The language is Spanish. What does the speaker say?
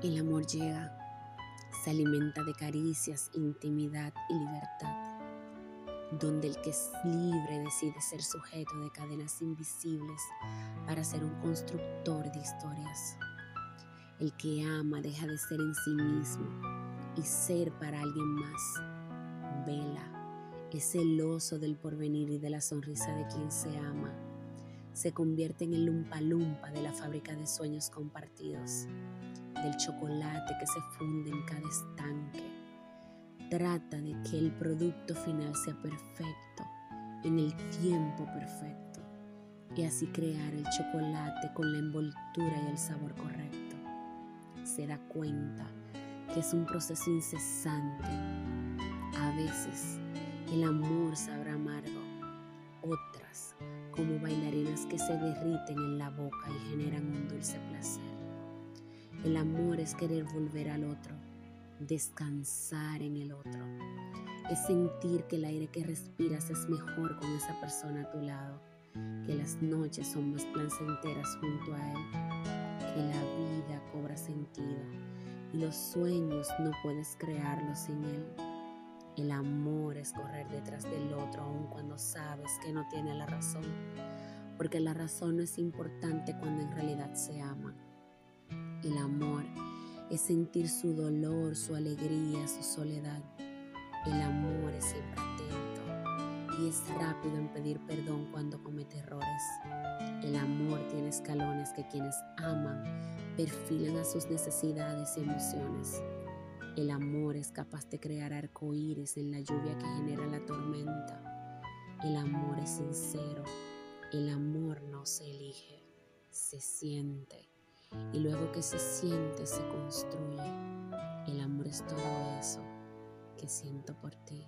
El amor llega, se alimenta de caricias, intimidad y libertad, donde el que es libre decide ser sujeto de cadenas invisibles para ser un constructor de historias. El que ama deja de ser en sí mismo y ser para alguien más. Vela, es celoso del porvenir y de la sonrisa de quien se ama. Se convierte en el lumpa lumpa de la fábrica de sueños compartidos del chocolate que se funde en cada estanque. Trata de que el producto final sea perfecto, en el tiempo perfecto, y así crear el chocolate con la envoltura y el sabor correcto. Se da cuenta que es un proceso incesante. A veces el amor sabrá amargo, otras como bailarinas que se derriten en la boca y generan un dulce placer. El amor es querer volver al otro, descansar en el otro. Es sentir que el aire que respiras es mejor con esa persona a tu lado, que las noches son más placenteras junto a él, que la vida cobra sentido y los sueños no puedes crearlos sin él. El amor es correr detrás del otro aun cuando sabes que no tiene la razón, porque la razón no es importante cuando en realidad se ama. El amor es sentir su dolor, su alegría, su soledad. El amor es siempre atento y es rápido en pedir perdón cuando comete errores. El amor tiene escalones que quienes aman perfilan a sus necesidades y emociones. El amor es capaz de crear arcoíris en la lluvia que genera la tormenta. El amor es sincero. El amor no se elige, se siente y luego que se siente se construye. El amor es todo eso que siento por ti.